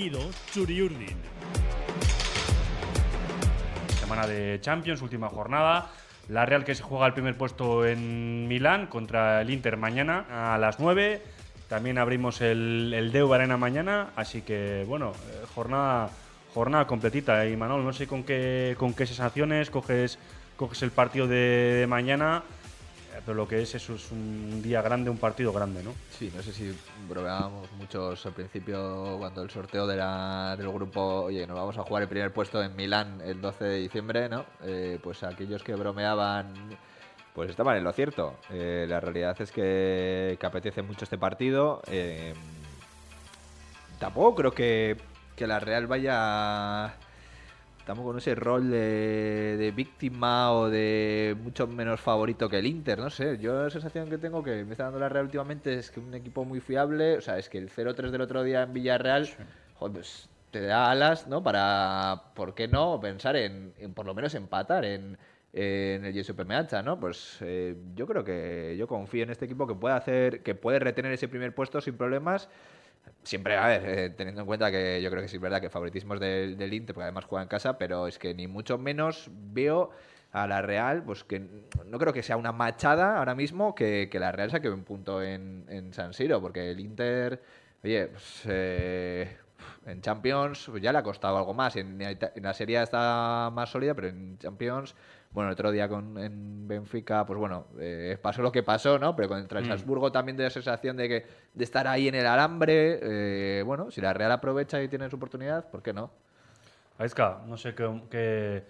partido Churiurdin. Semana de Champions, última jornada. La Real que se juega el primer puesto en Milán contra el Inter mañana a las 9. También abrimos el, el Deu Arena mañana. Así que, bueno, eh, jornada, jornada completita. Y Manol, no sé con qué, con qué sensaciones coges, coges el partido de, de mañana. Pero lo que es, eso es un día grande, un partido grande, ¿no? Sí, no sé si bromeábamos muchos al principio cuando el sorteo de del grupo, oye, nos vamos a jugar el primer puesto en Milán el 12 de diciembre, ¿no? Eh, pues aquellos que bromeaban, pues estaban en lo cierto. Eh, la realidad es que, que apetece mucho este partido. Eh, tampoco creo que, que la Real vaya tampoco con ese rol de, de víctima o de mucho menos favorito que el Inter, no sé. Yo la sensación que tengo que me está dando la Real últimamente es que un equipo muy fiable, o sea, es que el 0-3 del otro día en Villarreal, joder, pues te da alas, ¿no? Para, ¿por qué no? Pensar en, en por lo menos empatar en, en el Giuseppe Meazza, ¿no? Pues eh, yo creo que yo confío en este equipo que puede hacer, que puede retener ese primer puesto sin problemas. Siempre, a ver, eh, teniendo en cuenta que yo creo que sí es verdad que favoritismo es del, del Inter, porque además juega en casa, pero es que ni mucho menos veo a la Real, pues que no creo que sea una machada ahora mismo que, que la Real saque un punto en, en San Siro, porque el Inter, oye, pues, eh, en Champions pues ya le ha costado algo más. En, en la Serie está más sólida, pero en Champions, bueno, el otro día con, en Benfica, pues bueno, eh, pasó lo que pasó, ¿no? Pero contra el Mm. Salzburgo también de la sensación de que de estar ahí en el alambre. eh, bueno, si la Real aprovecha y tiene su oportunidad, ¿por qué no? Aizka, no sé qué, qué,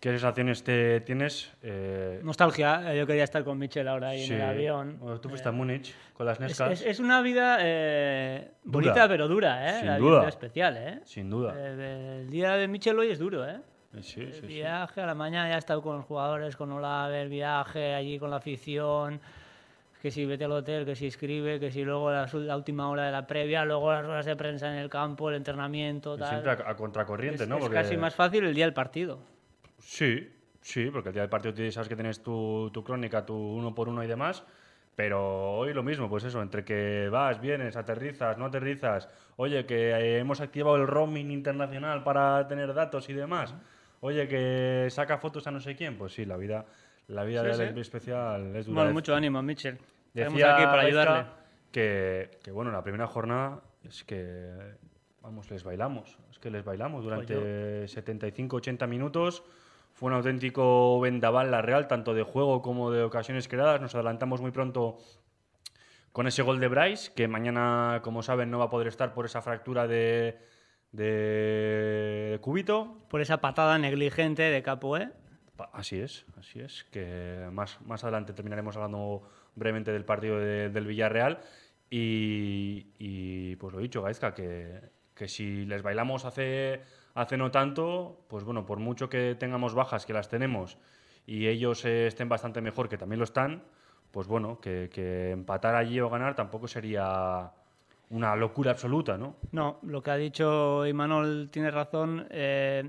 qué sensaciones te tienes. eh, Nostalgia, eh, yo quería estar con Michel ahora ahí sí. en el avión. Bueno, tú fuiste a Múnich con las Es, Nescas. es- es una vida eh, bonita pero dura, ¿eh? Sin La duda. vida especial, ¿eh? Sin duda. Eh, el día de Michel hoy es duro, ¿eh? Sí, sí, El sí. viaje a la mañana ya he estado con los jugadores, con Olave, el viaje allí con la afición, que si vete al hotel, que si escribe, que si luego la, la última hora de la previa, luego las horas de prensa en el campo, el entrenamiento, tal. Siempre a, a contracorriente, es, ¿no? es Porque- casi más fácil el día del partido. Sí, sí, porque el día del partido sabes que tienes tu, tu crónica, tu uno por uno y demás. Pero hoy lo mismo, pues eso, entre que vas, vienes, aterrizas, no aterrizas. Oye, que eh, hemos activado el roaming internacional para tener datos y demás. Oye, que saca fotos a no sé quién. Pues sí, la vida, la vida Sí, del sí. especial es dura. Bueno, Dec- mucho ánimo. Estamos Decía aquí para ayudarle. Que, que, bueno, la primera jornada es que, vamos, les bailamos. Es que les bailamos durante 75-80 minutos. Fue un auténtico vendaval la Real, tanto de juego como de ocasiones creadas. Nos adelantamos muy pronto con ese gol de Bryce, que mañana, como saben, no va a poder estar por esa fractura de, de, cúbito. Por esa patada negligente de Capoe. Pa- Así es, así es. Que más, más adelante terminaremos hablando brevemente del partido de- del Villarreal. Y, y, pues lo dicho, Gaizka, que, que si les bailamos hace, hace no tanto, pues bueno, por mucho que tengamos bajas, que las tenemos, y ellos eh, estén bastante mejor, que también lo están, pues bueno, que, que empatar allí o ganar tampoco sería una locura absoluta, ¿no? No, lo que ha dicho Imanol tiene razón. eh,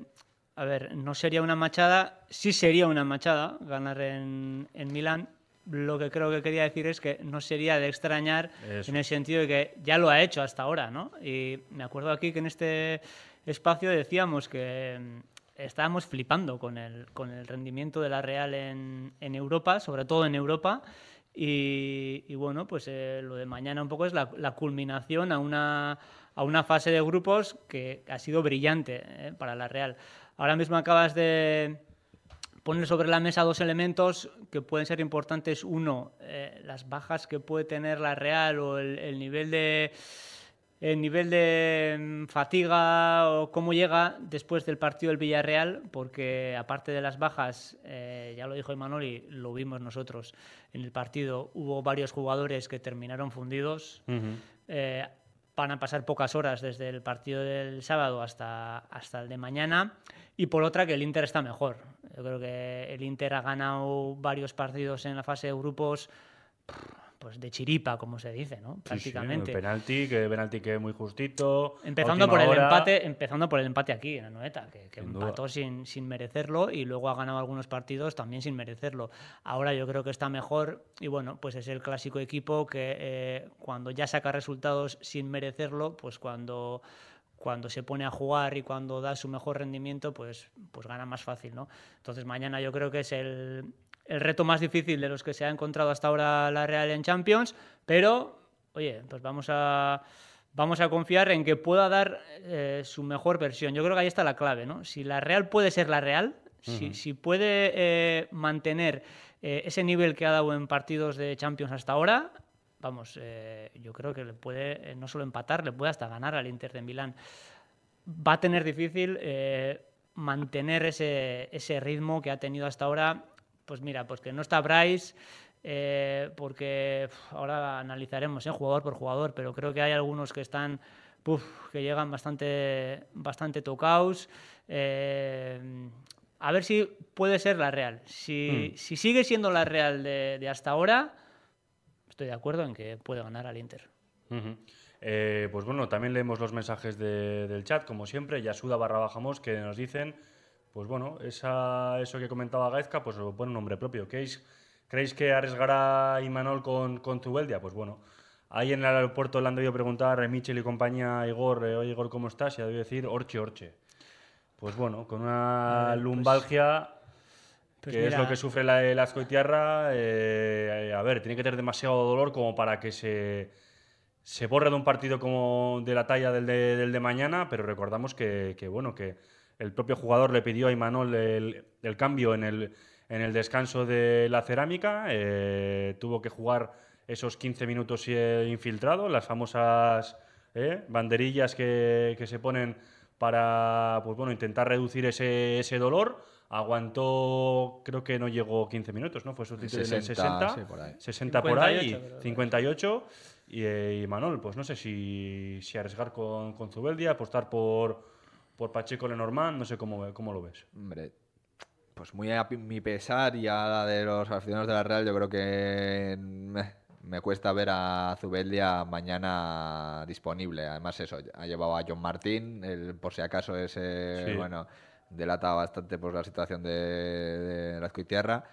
a ver, no sería una machada, sí sería una machada ganar en, en Milán. Lo que creo que quería decir es que no sería de extrañar Eso. en el sentido de que ya lo ha hecho hasta ahora, ¿no? Y me acuerdo aquí que en este espacio decíamos que mm, estábamos flipando con el, con el rendimiento de la Real en, en Europa, sobre todo en Europa. Y, bueno, pues eh, lo de mañana un poco es la, la culminación a una, a una fase de grupos que ha sido brillante eh, para la Real. Ahora mismo acabas de poner sobre la mesa dos elementos que pueden ser importantes. Uno, eh, las bajas que puede tener la Real o el nivel de el nivel de mm, fatiga o cómo llega después del partido del Villarreal, porque aparte de las bajas, eh, ya lo dijo Imanol y lo vimos nosotros en el partido, hubo varios jugadores que terminaron fundidos. Eh, van a pasar pocas horas desde el partido del sábado hasta, hasta el de mañana. Y por otra, que el Inter está mejor. Yo creo que el Inter ha ganado varios partidos en la fase de grupos pues de chiripa, como se dice, ¿no? Sí, sí, Prácticamente. penalti, que penalti que muy justito. Empezando por el hora. empate, empezando por el empate aquí en la Noeta, que, que Sin empató sin, sin merecerlo y luego ha ganado algunos partidos también sin merecerlo. Ahora yo creo que está mejor y bueno, pues es el clásico equipo que eh, cuando ya saca resultados sin merecerlo, pues cuando cuando se pone a jugar y cuando da su mejor rendimiento, pues, pues gana más fácil, ¿no? Entonces mañana yo creo que es el, el reto más difícil de los que se ha encontrado hasta ahora la Real en Champions, pero, oye, pues vamos a, vamos a confiar en que pueda dar eh, su mejor versión. Yo creo que ahí está la clave, ¿no? Si la Real puede ser la Real, si, si, puede eh, mantener eh, ese nivel que ha dado en partidos de Champions hasta ahora, vamos, yo creo que le puede no solo empatar, le puede hasta ganar al Inter de Milán. Va a tener difícil mantener ese, ese ritmo que ha tenido hasta ahora pues mira, pues que no está Bryce, eh, porque ahora analizaremos ¿eh? jugador por jugador, pero creo que hay algunos que están, que llegan bastante, bastante tocados. Eh, a ver si puede ser la Real. Si, hmm. sigue siendo la Real de, hasta ahora, estoy de acuerdo en que puede ganar al Inter. pues bueno, también leemos los mensajes del chat, como siempre. Yasuda barra bajamos que nos dicen pues bueno, esa, eso que comentaba Gaizka, pues lo pone un nombre propio. ¿Creéis, ¿creéis que arriesgará Imanol con, con Zubeldia? Pues bueno, ahí en el aeropuerto le han debido preguntar a Michel y compañía a Igor, eh, oye Igor, ¿cómo estás? Y ha debido decir Orche, Orche. Pues bueno, con una pues lumbalgia, pues que es lo que sufre la, la ascoitiarra, eh, a ver, tiene que tener demasiado dolor como para que se, se borre de un partido como de la talla del de, del de mañana, pero recordamos que, que bueno, que el propio jugador le pidió a Imanol el, cambio en el, en el, descanso de la cerámica. Eh, tuvo que jugar esos 15 minutos eh, infiltrado, las famosas eh, banderillas que, se ponen para pues bueno, intentar reducir ese, ese, dolor. Aguantó, creo que no llegó 15 minutos, ¿no? Fue sustituido en el 60, 60 por ahí, 58. Y, y, Manol, pues no sé si, si arriesgar con, con Zubeldia, apostar por, por Pacheco Lenormand, no sé cómo, cómo lo ves. Hombre, pues muy a mi pesar y a la de los aficionados de la Real, yo creo que me, cuesta ver a Zubeldia mañana disponible. Además, eso, ha llevado a John Martín, el, por si acaso ese, bueno, delata bastante pues, la situación de, de la Tierra.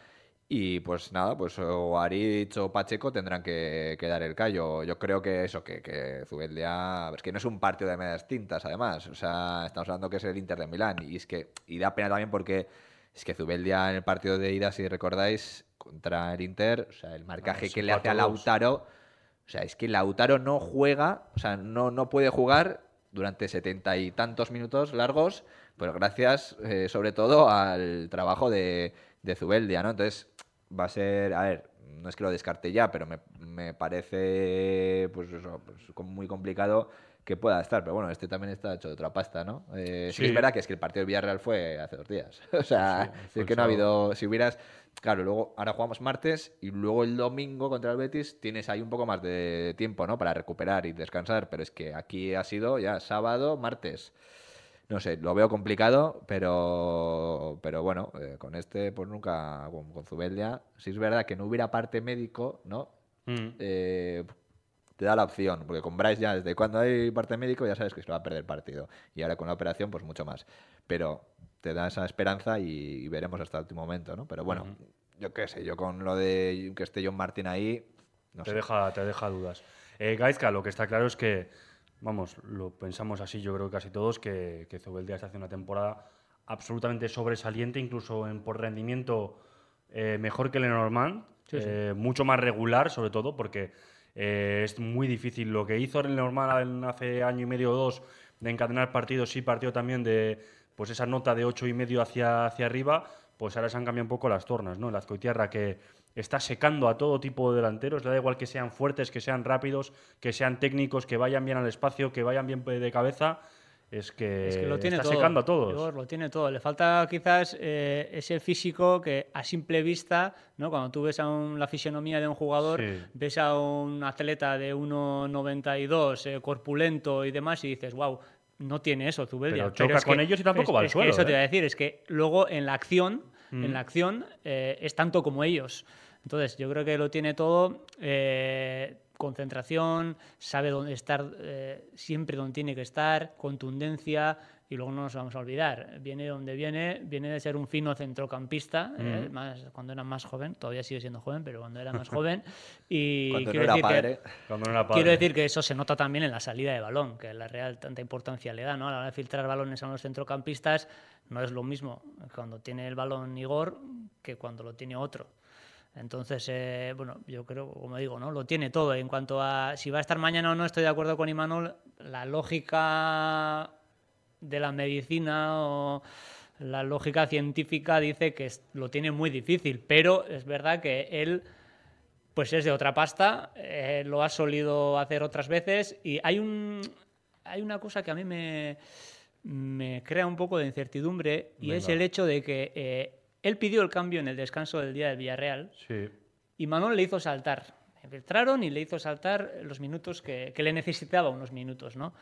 Y pues nada, pues o Aritz o Pacheco tendrán que, dar el callo. Yo creo que eso, que, que Zubeldia. Es que no es un partido de medias tintas, además. O sea, estamos hablando que es el Inter de Milán. Y es que. Y da pena también porque es que Zubeldia en el partido de ida, si recordáis, contra el Inter, o sea, el marcaje que le hace a Lautaro. O sea, es que Lautaro no juega, o sea, no, no puede jugar durante setenta y tantos minutos largos, pero gracias eh, sobre todo al trabajo de, de Zubeldia, ¿no? Entonces, va a ser, a ver, no es que lo descarte ya, pero me, me parece pues, eso, pues muy complicado que pueda estar. Pero bueno, este también está hecho de otra pasta, ¿no? Eh, sí. es verdad que es que el partido del Villarreal fue hace dos días. o sea, es que no ha habido. Si hubieras. Claro, luego ahora jugamos martes y luego el domingo contra el Betis tienes ahí un poco más de tiempo, ¿no? Para recuperar y descansar. Pero es que aquí ha sido ya sábado, martes no sé, lo veo complicado, pero, pero bueno, eh, con este, pues nunca, con, Zubeldia, si es verdad que no hubiera parte médico, ¿no? Mm. Eh, te da la opción, porque con Bryce ya desde cuando hay parte médico ya sabes que se va a perder el partido. Y ahora con la operación, pues mucho más. Pero te da esa esperanza y, veremos hasta el último momento, ¿no? Pero bueno, yo qué sé, yo con lo de que esté John Martin ahí. No te, Deja, te deja dudas. Eh, Gaizka, lo que está claro es que vamos, lo pensamos así, yo creo que casi todos, que, que Zubeldia está haciendo una temporada absolutamente sobresaliente, incluso en, por rendimiento eh, mejor que Lenormand, eh, mucho más regular sobre todo, porque eh, es muy difícil lo que hizo Lenormand hace año y medio o dos de encadenar partidos, sí partido también de pues esa nota de ocho y medio hacia, hacia arriba, pues ahora se han cambiado un poco las tornas, ¿no? La Azcoitierra que está secando a todo tipo de delanteros, le da igual que sean fuertes, que sean rápidos, que sean técnicos, que vayan bien al espacio, que vayan bien de cabeza. Es que, lo tiene está secando a todos. lo tiene todo. Le falta quizás eh, ese físico que a simple vista, ¿no? cuando tú ves a la fisionomía de un jugador, ves a un atleta de 1,92, eh, corpulento y demás, y dices, wow, no tiene eso Zubeldia. Pero choca con ellos y tampoco va al suelo. eso te iba a decir, es que luego en la acción, en la mm. acción eh, es tanto como ellos. Entonces, yo creo que lo tiene todo. Eh, concentración, sabe dónde estar, eh, siempre donde tiene que estar, contundencia, y luego no nos vamos a olvidar, viene donde viene, viene de ser un fino centrocampista, eh, más, cuando era más joven, todavía sigue siendo joven, pero cuando era más joven. Y Cuando no quiero, era decir que. Cuando no era padre. quiero decir que eso se nota también en la salida de balón, que la Real tanta importancia le da, ¿no? A la hora de filtrar balones a los centrocampistas, no es lo mismo cuando tiene el balón Igor que cuando lo tiene otro. Entonces, eh, bueno, yo creo, como digo, ¿no? Lo tiene todo. En cuanto a si va a estar mañana o no, estoy de acuerdo con Imanol. La lógica de la medicina o la lógica científica dice que lo tiene muy difícil, pero es verdad que él pues es de otra pasta, eh, lo ha solido hacer otras veces y hay un hay una cosa que a mí me, me crea un poco de incertidumbre y es el hecho de que eh, él pidió el cambio en el descanso del día del Villarreal Sí. y Manuel le hizo saltar. Me filtraron y le hizo saltar los minutos que, que le necesitaba, unos minutos, ¿no?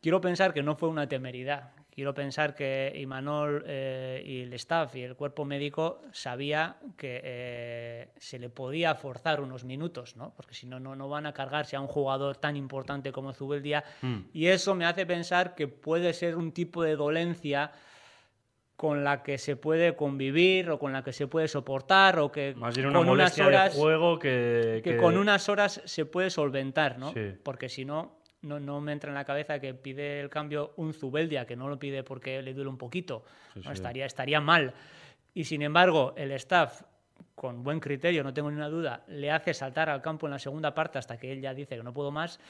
Quiero pensar que no fue una temeridad. Quiero pensar que Imanol eh, y el staff y el cuerpo médico sabía que eh, se le podía forzar unos minutos, ¿no? Porque si no, no, van a cargarse a un jugador tan importante como Zubeldia. Mm. Y eso me hace pensar que puede ser un tipo de dolencia con la que se puede convivir o con la que se puede soportar o que Más bien una con unas horas de juego que, que con unas horas se puede solventar, ¿no? Sí. Porque si no, no, no me entra en la cabeza que pide el cambio un Zubeldia, que no lo pide porque le duele un poquito. Sí, ¿no? Estaría, estaría mal. Y sin embargo, el staff, con buen criterio, no tengo ninguna duda, le hace saltar al campo en la segunda parte hasta que él ya dice que no puedo más.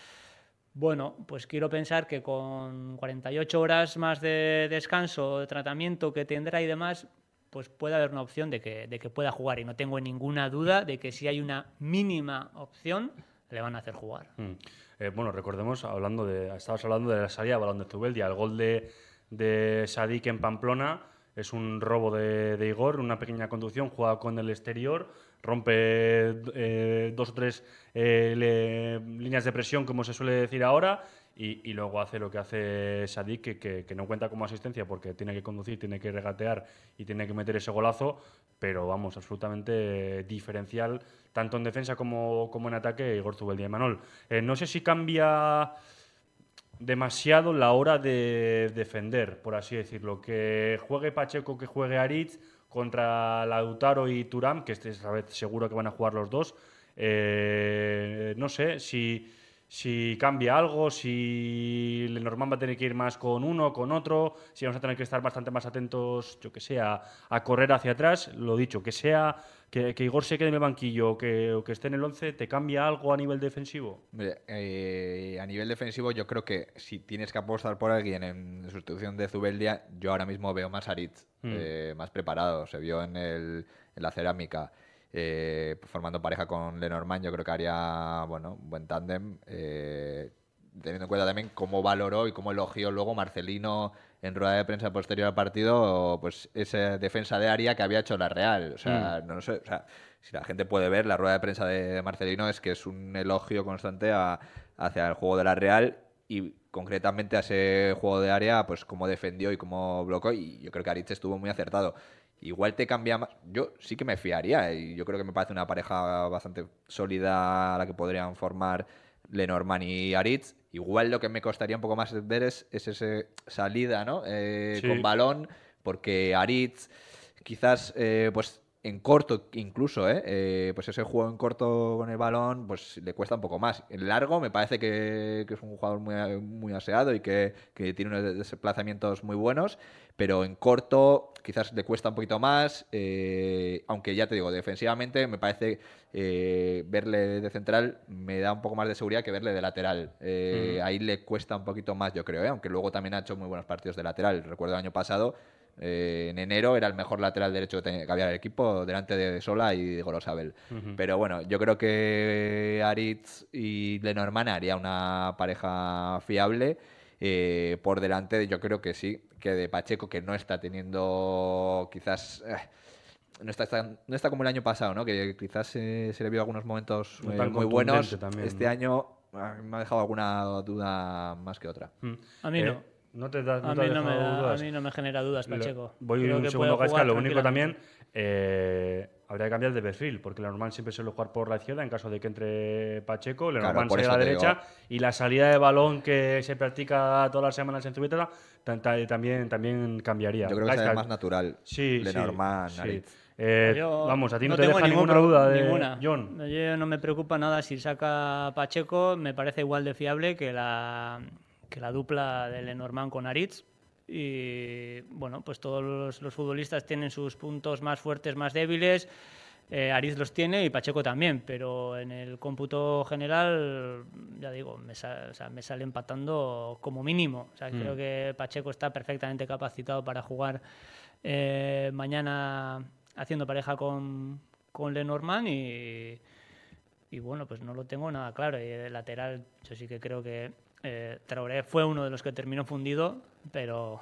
Bueno, pues quiero pensar que con 48 horas más de descanso, de tratamiento que tendrá y demás, pues puede haber una opción de que, de que pueda jugar. Y no tengo ninguna duda de que si hay una mínima opción, le van a hacer jugar. Mm. Eh, bueno, recordemos, hablando de, estabas hablando de la salida de balón de Zubeldia. El gol de, de Sadik en Pamplona es un robo de, Igor, una pequeña conducción, juega con el exterior, rompe eh, dos o tres eh, líneas de presión, como se suele decir ahora, y, luego hace lo que hace Sadik, que, no cuenta como asistencia porque tiene que conducir, tiene que regatear y tiene que meter ese golazo, pero vamos, absolutamente diferencial, tanto en defensa como, como en ataque, Igor Zubeldia y Manol. Eh, no sé si cambia demasiado la hora de defender, por así decirlo. Que juegue Pacheco, que juegue Aritz contra Lautaro y Turam, que este esta vez seguro que van a jugar los dos. Eh, no sé si, si cambia algo, si Lenormand va a tener que ir más con uno, con otro, si vamos a tener que estar bastante más atentos, yo que sé, a, correr hacia atrás. Lo dicho, que sea que, que Igor se quede en el banquillo o que, o que esté en el 11, ¿te cambia algo a nivel defensivo? Eh, a nivel defensivo, yo creo que si tienes que apostar por alguien en sustitución de Zubeldia, yo ahora mismo veo más a Aritz, Mm. eh, más preparado. Se vio en, el, en la cerámica, eh, formando pareja con Lenormand. Yo creo que haría bueno, un buen tándem. eh, teniendo en cuenta también cómo valoró y cómo elogió luego Marcelino en rueda de prensa posterior al partido, pues esa defensa de área que había hecho la Real. O sea, no sé, o sea, si la gente puede ver la rueda de prensa de Marcelino es que es un elogio constante a- hacia el juego de la Real y concretamente a ese juego de área, pues cómo defendió y cómo bloqueó y yo creo que Aritz estuvo muy acertado. Igual te cambia más. Yo sí que me fiaría y yo creo que me parece una pareja bastante sólida a la que podrían formar Lenormand y Aritz. Igual lo que me costaría un poco más ver es, es esa salida, ¿no? Eh, Sí. Con balón, porque Aritz quizás, eh, pues en corto incluso, ¿eh? Eh, pues ese juego en corto con el balón, pues le cuesta un poco más. En largo me parece que, que es un jugador muy, muy aseado y que, que tiene unos desplazamientos muy buenos, pero en corto quizás le cuesta un poquito más, eh, aunque ya te digo, defensivamente me parece eh, verle de central me da un poco más de seguridad que verle de lateral. Ujú. Ahí le cuesta un poquito más, yo creo, ¿eh? aunque luego también ha hecho muy buenos partidos de lateral. Recuerdo el año pasado, eh, en enero era el mejor lateral derecho que, tenía- que había en el equipo, delante de Sola y de Gorosabel. Pero bueno, yo creo que Aritz y Lenormand haría una pareja fiable. Eh, por delante, yo creo que sí, que de Pacheco, que no está teniendo quizás. eh, no está, no está como el año pasado, ¿no? Que quizás eh, se le vio algunos momentos No eh, muy buenos. también, este ¿no? año ah, me ha dejado alguna duda más que otra. Mm. A mí Eh, no. ¿No te, da, no A te mí, no me dejado da- a dudas? mí no me genera dudas, Lo- Pacheco. Voy Creo un que segundo, jugar Lo único también, eh, habría que cambiar de perfil, porque Lenormand siempre suele jugar por la izquierda en caso de que entre Pacheco, Claro, Lenormand por se a eso la digo. derecha y la salida de balón que se practica todas las semanas en tan- también, también cambiaría. Yo creo que sería más natural. Sí, sí, sí. Aritz. Eh, Yo vamos, a ti no, no te tengo deja ninguna duda de ninguna. John. Yo no me preocupa nada si saca Pacheco, me parece igual de fiable que la, que la dupla de Lenormand con Aritz. Y bueno, pues todos los, los futbolistas tienen sus puntos más fuertes, más débiles. Eh, Aritz los tiene y Pacheco también, pero en el cómputo general, ya digo, me, o sea, me sale empatando como mínimo. O sea, Creo que Pacheco está perfectamente capacitado para jugar eh, mañana haciendo pareja con, con Lenormand y, y bueno, pues no lo tengo nada claro. Y de lateral, yo sí que creo que eh, Traoré fue uno de los que terminó fundido, pero,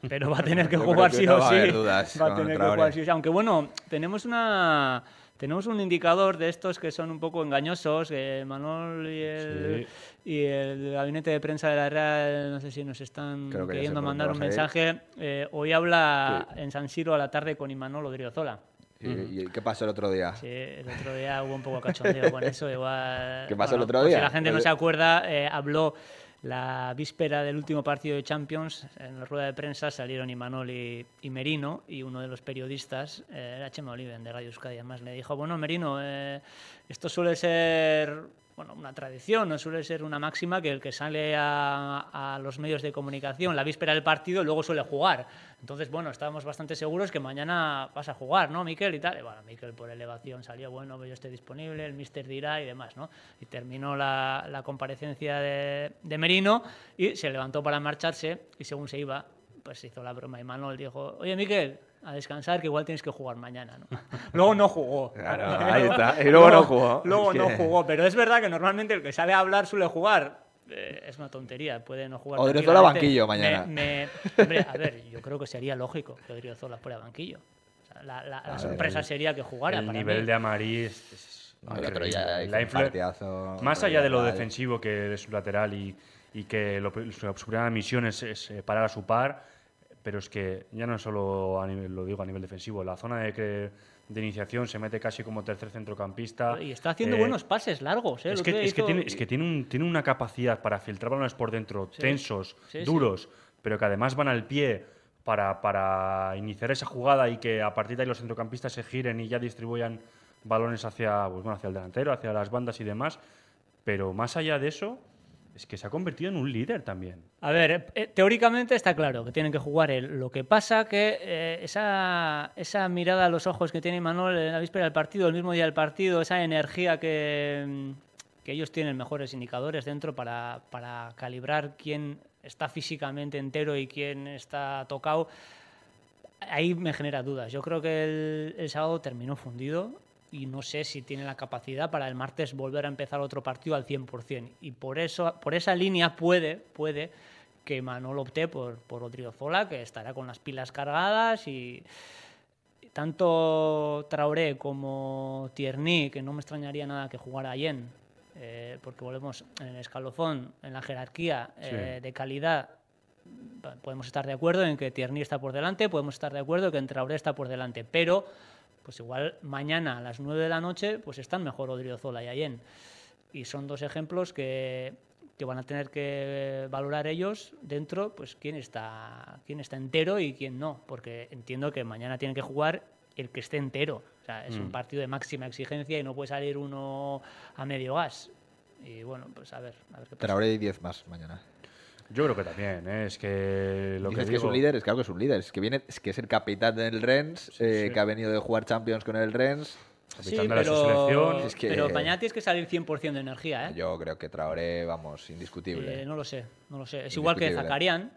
pero va a tener que jugar que sí no o sí. dudas Va a tener que jugar sí o sí. Aunque bueno, tenemos una. Tenemos un indicador de estos que son un poco engañosos. que Manol y el, y el gabinete de prensa de la Real, no sé si nos están queriendo mandar un mensaje. Eh, hoy habla en San Siro a la tarde con Imanol Odriozola. ¿Y, y qué pasó el otro día? Sí, el otro día hubo un poco cachondeo con eso. Igual, ¿Qué pasó el otro día? Si la gente no se acuerda, eh, habló la víspera del último partido de Champions. En la rueda de prensa salieron Imanol y, y Merino, y uno de los periodistas, eh, era Chema Oliven de Radio Euskadi, además le dijo: Bueno, Merino, eh, esto suele ser bueno, una tradición, no suele ser una máxima que el que sale a, los medios de comunicación la víspera del partido luego suele jugar. Entonces, bueno, estábamos bastante seguros que mañana vas a jugar, ¿no, Miquel? Y tal. Y bueno, Miquel por elevación salió, bueno, yo estoy disponible, el mister dirá y demás, ¿no? Y terminó la, comparecencia de, de Merino y se levantó para marcharse y según se iba, pues hizo la broma y Manuel dijo, oye, Miquel, a descansar que igual tienes que jugar mañana, ¿no? luego no jugó. Claro, ahí está. Y luego no jugó. Luego Es no que- jugó, pero es verdad que normalmente el que sale a hablar suele jugar. Eh, es una tontería, puede no jugar. Odriozola banquillo mañana. Me- me- hombre, a ver, yo creo que sería lógico que Odriozola fuera banquillo. O sea, la, la- la sorpresa sería que jugara. El para nivel mí. de Amarí es, es No, el otro increíble. día hizo La un partidazo Más allá de lo defensivo que de su lateral y, y que lo- su, su primera misión es, es, eh, parar a su par, pero es que ya no solo a nivel, lo digo a nivel defensivo, la zona de, que- de iniciación se mete casi como tercer centrocampista. Y está haciendo Eh, buenos pases largos. ¿eh? Es que, es que tiene, es que tiene, un- tiene una capacidad para filtrar balones por dentro, tensos, sí, sí. duros, pero que además van al pie para, para iniciar esa jugada y que a partir de ahí los centrocampistas se giren y ya distribuyan balones hacia, pues, bueno, hacia el delantero, hacia las bandas y demás. Pero más allá de eso, es que se ha convertido en un líder también. A ver, eh, teóricamente está claro que tienen que jugar él. Lo que pasa que eh, esa, esa mirada a los ojos que tiene Manuel en la víspera del partido, el mismo día del partido, esa energía que, mm, que ellos tienen mejores indicadores dentro para, para calibrar quién está físicamente entero y quién está tocado, ahí me genera dudas. Yo creo que el, el sábado terminó fundido y no sé si tiene la capacidad para el martes volver a empezar otro partido al 100%. Y por eso, por esa línea puede, puede que Manol opte por, por Odriozola, que estará con las pilas cargadas y tanto Traoré como Tierney, que no me extrañaría nada que jugara Allen, eh, porque volvemos en el escalofón, en la jerarquía eh, de calidad, podemos estar de acuerdo en que Tierney está por delante, podemos estar de acuerdo que en Traoré está por delante, pero pues igual mañana a las 9 de la noche pues están mejor Odriozola y Allen. Y son dos ejemplos que, que van a tener que valorar ellos dentro, pues quién está, quién está entero y quién no, porque entiendo que mañana tiene que jugar el que esté entero. O sea, es un partido de máxima exigencia y no puede salir uno a medio gas. Y bueno, pues a ver, a ver qué pasa. Traoré y 10 más mañana. Yo creo que también, ¿eh? es que lo Dices que que es digo- un líder, es claro que es un líder. Es que viene, es que es el capitán del Rennes, eh, sí. que ha venido de jugar Champions con el Rennes. Sí, pero, selección. Es que- pero mañana tienes que salir 100% de energía, ¿eh? Yo creo que Traoré, vamos, indiscutible. Eh, no lo sé, no lo sé. Es igual que. Zakarian,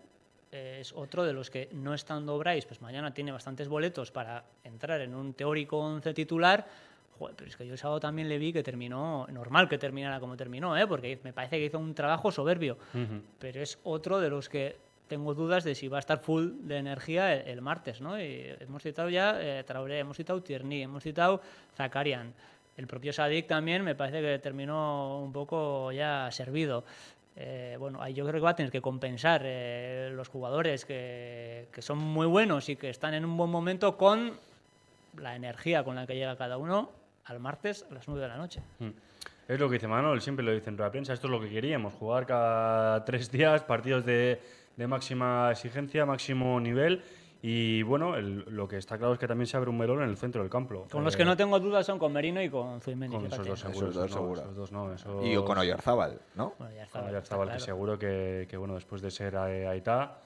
eh, es otro de los que no estando Bryce, pues mañana tiene bastantes boletos para entrar en un teórico 11 titular. Joder, pero es que yo el sábado también le vi que terminó, normal que terminara como terminó, ¿eh? porque me parece que hizo un trabajo soberbio. Ujú. Pero es otro de los que tengo dudas de si va a estar full de energía el, el martes, ¿no? Y hemos citado ya eh, Traoré, hemos citado Tierney, hemos citado Zakarian. El propio Sadik también me parece que terminó un poco ya servido. Eh, bueno, ahí yo creo que va a tener que compensar eh, los jugadores que, que son muy buenos y que están en un buen momento con la energía con la que llega cada uno al martes a las 9 de la noche. Mm. Es lo que dice Manuel, siempre lo dice en la prensa, esto es lo que queríamos, jugar cada tres días partidos de, de máxima exigencia, máximo nivel y bueno, el- lo que está claro es que también se abre un melón en el centro del campo. Con los Eh, que no tengo dudas son con Merino y con Zubimendi. Con esos dos Esos seguros. dos no, seguro. esos dos no, esos- Y con Oyarzábal, ¿no? Bueno, está, Con está Oyarzabal, que claro. seguro que, que, bueno, después de ser Aitá,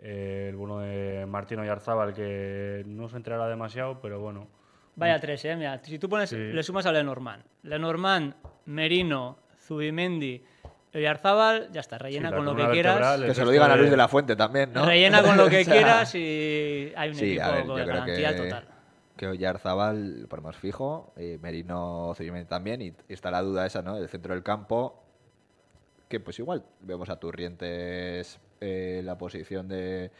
eh, el bueno de Martín Oyarzábal, que no se enterará demasiado, pero bueno. Vaya tres, ¿eh? Mira, si tú pones, Sí. le sumas a Lenormand. Lenormand, Merino, Zubimendi, Oyarzábal, ya está, rellena Sí, con lo que quieras. Que se lo digan a Luis de la Fuente también, ¿no? Rellena con lo que O sea, quieras y hay un Sí, equipo ver, con garantía que, total. que Oyarzábal por más fijo, eh, Merino Zubimendi también, y, y está la duda esa, ¿no? El centro del campo, que pues igual vemos a Turrientes eh, la posición de,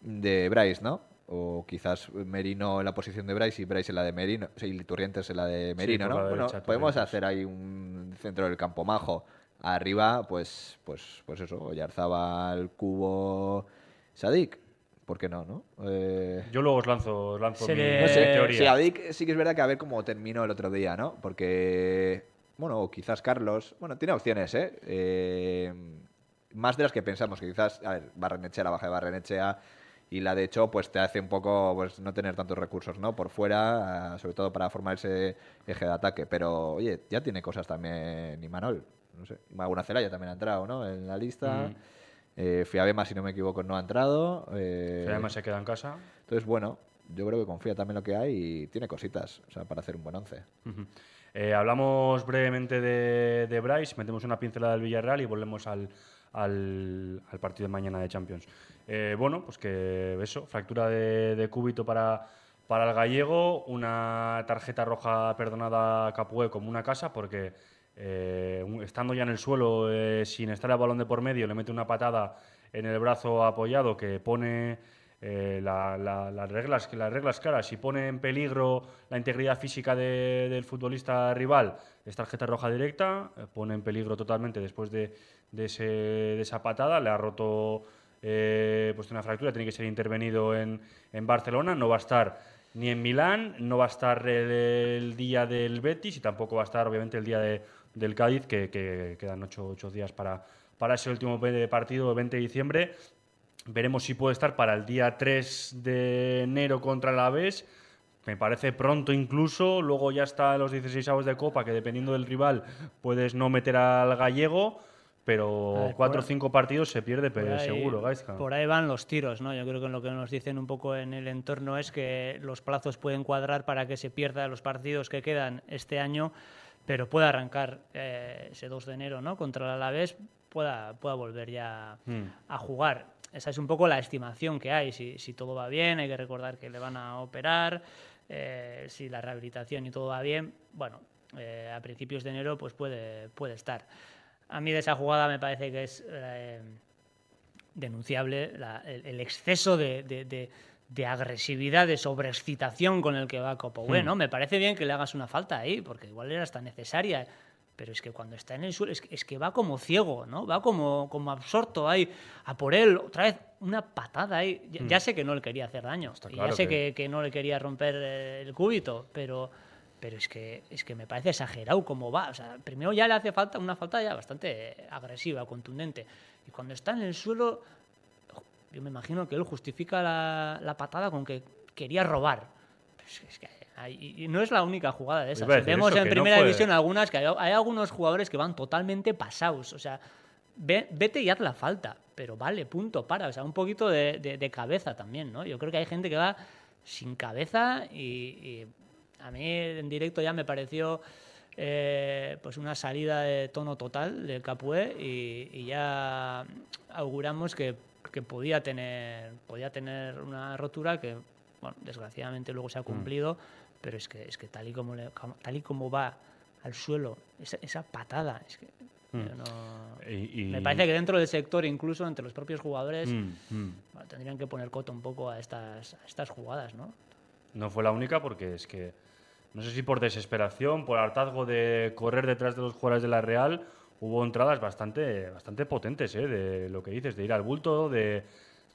de Bryce, ¿no? O quizás Merino en la posición de Bryce y Bryce en la de Merino, o sea, y Turrientes en la de Merino, ¿no? Bueno, derecha, podemos hacer ahí un centro del campo majo. Arriba, pues, pues, pues eso, Oyarzábal, Cubo, Sadik. ¿Por qué no, no? Eh, Yo luego os lanzo, os lanzo mi, no sé, teoría. sí, Dick sí que es verdad que a ver cómo terminó el otro día, ¿no? Porque, bueno, o quizás Carlos, bueno, tiene opciones, ¿eh? Eh, Más de las que pensamos, que quizás, a ver, Barrenechea, la baja de Barrenechea y la de hecho, pues te hace un poco, pues no tener tantos recursos, ¿no? Por fuera, ah, sobre todo para formar ese eje de ataque. Pero, oye, ya tiene cosas también Imanol, no sé. Maguna Celaya también ha entrado, ¿no? En la lista. Mm. Eh, Fiabema, si no me equivoco, no ha entrado. Eh, además se queda en casa. entonces, bueno, yo creo que confía también lo que hay y tiene cositas o sea, para hacer un buen once. Eh, hablamos brevemente de, de Bryce, metemos una pincelada del Villarreal y volvemos al, al- partido de mañana de Champions. Eh, bueno, pues que eso, fractura de, cúbito para, para el gallego, una tarjeta roja perdonada a Capué como una casa porque eh, estando ya en el suelo eh, sin estar el balón de por medio le mete una patada en el brazo apoyado que pone la- la- las, reglas, las reglas claras y pone en peligro la integridad física de- del futbolista rival, es tarjeta roja directa, pone en peligro totalmente después de, de esa patada, le ha roto eh, pues una fractura, tiene que ser intervenido en, en Barcelona, no va a estar ni en Milán, no va a estar el, día del Betis y tampoco va a estar obviamente el día de- del Cádiz, que, que quedan ocho, ocho días para, para ese último partido, el 20 de diciembre. Veremos si puede estar para el día 3 de enero contra el Alavés. Me parece pronto incluso. Luego ya está los 16 avos de Copa, que dependiendo del rival puedes no meter al gallego. Pero ver, cuatro o cinco partidos se pierde Por pe- ahí- seguro, Gaizka. Por ahí van los tiros, ¿no? Yo creo que lo que nos dicen un poco en el entorno es que los plazos pueden cuadrar para que se pierda los partidos que quedan este año, pero puede arrancar eh, ese 2 de enero, ¿no? Contra el Alavés, pueda, pueda volver ya Mm. a jugar. Esa es un poco la estimación que hay. Si, si todo va bien, hay que recordar que le van a operar. eh, si la rehabilitación y todo va bien, bueno, eh, a principios de enero pues puede, puede estar. A mí de esa jugada me parece que es eh, denunciable la- el, el exceso de, de- de- de agresividad, de sobreexcitación con el que va Copowé, Hmm. ¿no? Me parece bien que le hagas una falta ahí, porque igual era hasta necesaria. Pero es que cuando está en el suelo, es que, es que va como ciego, ¿no? Va como, como absorto ahí, a por él, otra vez una patada ahí. Ya, ya sé que no le quería hacer daño, Hmm. Está y claro ya sé que- que, que no le quería romper eh, el cúbito, pero, pero es, que, es que me parece exagerado cómo va. O sea, primero ya le hace falta una falta ya bastante agresiva, contundente. Y cuando está en el suelo, yo me imagino que él justifica la, la patada con que quería robar. Pero es que- es que hay- y no es la única jugada de esas. Vemos eso, en no primera división algunas que hay, hay algunos jugadores que van totalmente pasados. O sea, ve- vete y haz la falta. Pero vale, punto, para. O sea, un poquito de, de- de cabeza también, ¿no? Yo creo que hay gente que va sin cabeza y, y a mí en directo ya me pareció eh, pues una salida de tono total del Capué y, y ya auguramos que, que podía tener podía tener una rotura que bueno desgraciadamente luego se Mm. ha cumplido pero es que es que tal y como le- tal y como va al suelo esa, esa patada es que Mm. no- Y- y- me parece que dentro del sector incluso entre los propios jugadores Mm, mm. bueno, tendrían que poner coto un poco a estas a estas jugadas no No fue la única porque es que, no sé si por desesperación, por hartazgo de correr detrás de los jugadores de la Real, hubo entradas bastante, bastante potentes, ¿eh? de lo que dices, de ir al bulto, de,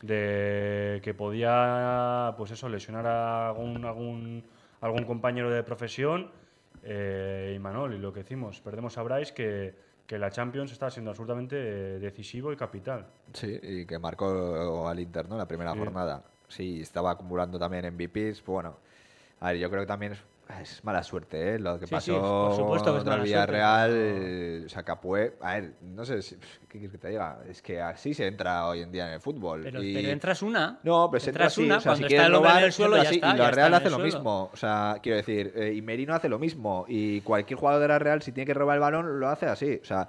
de que podía, pues eso, lesionar a algún, algún, algún compañero de profesión. Eh, y Manol, y lo que decimos, perdemos a Bryce que, que la Champions está siendo absolutamente decisivo y capital. Sí, y que marcó al Inter, ¿no? La primera Sí. jornada. Sí, estaba acumulando también MVPs. Bueno, a ver, yo creo que también es, es mala suerte, ¿eh? Lo que Sí, sí, pasó por supuesto que es mala Villarreal. suerte, O sea, Capué. A ver, no sé, si- ¿qué quieres que te diga? Es que así se entra hoy en día en el fútbol. Pero, y- pero entras una. No, pero se entra entras así, una, o sea, si cuando quieres está el en el suelo, ya así, está. y la Real hace lo suelo. mismo. O sea, quiero decir, eh, y Merino hace lo mismo. Y cualquier jugador de la Real, si tiene que robar el balón, lo hace así. O sea,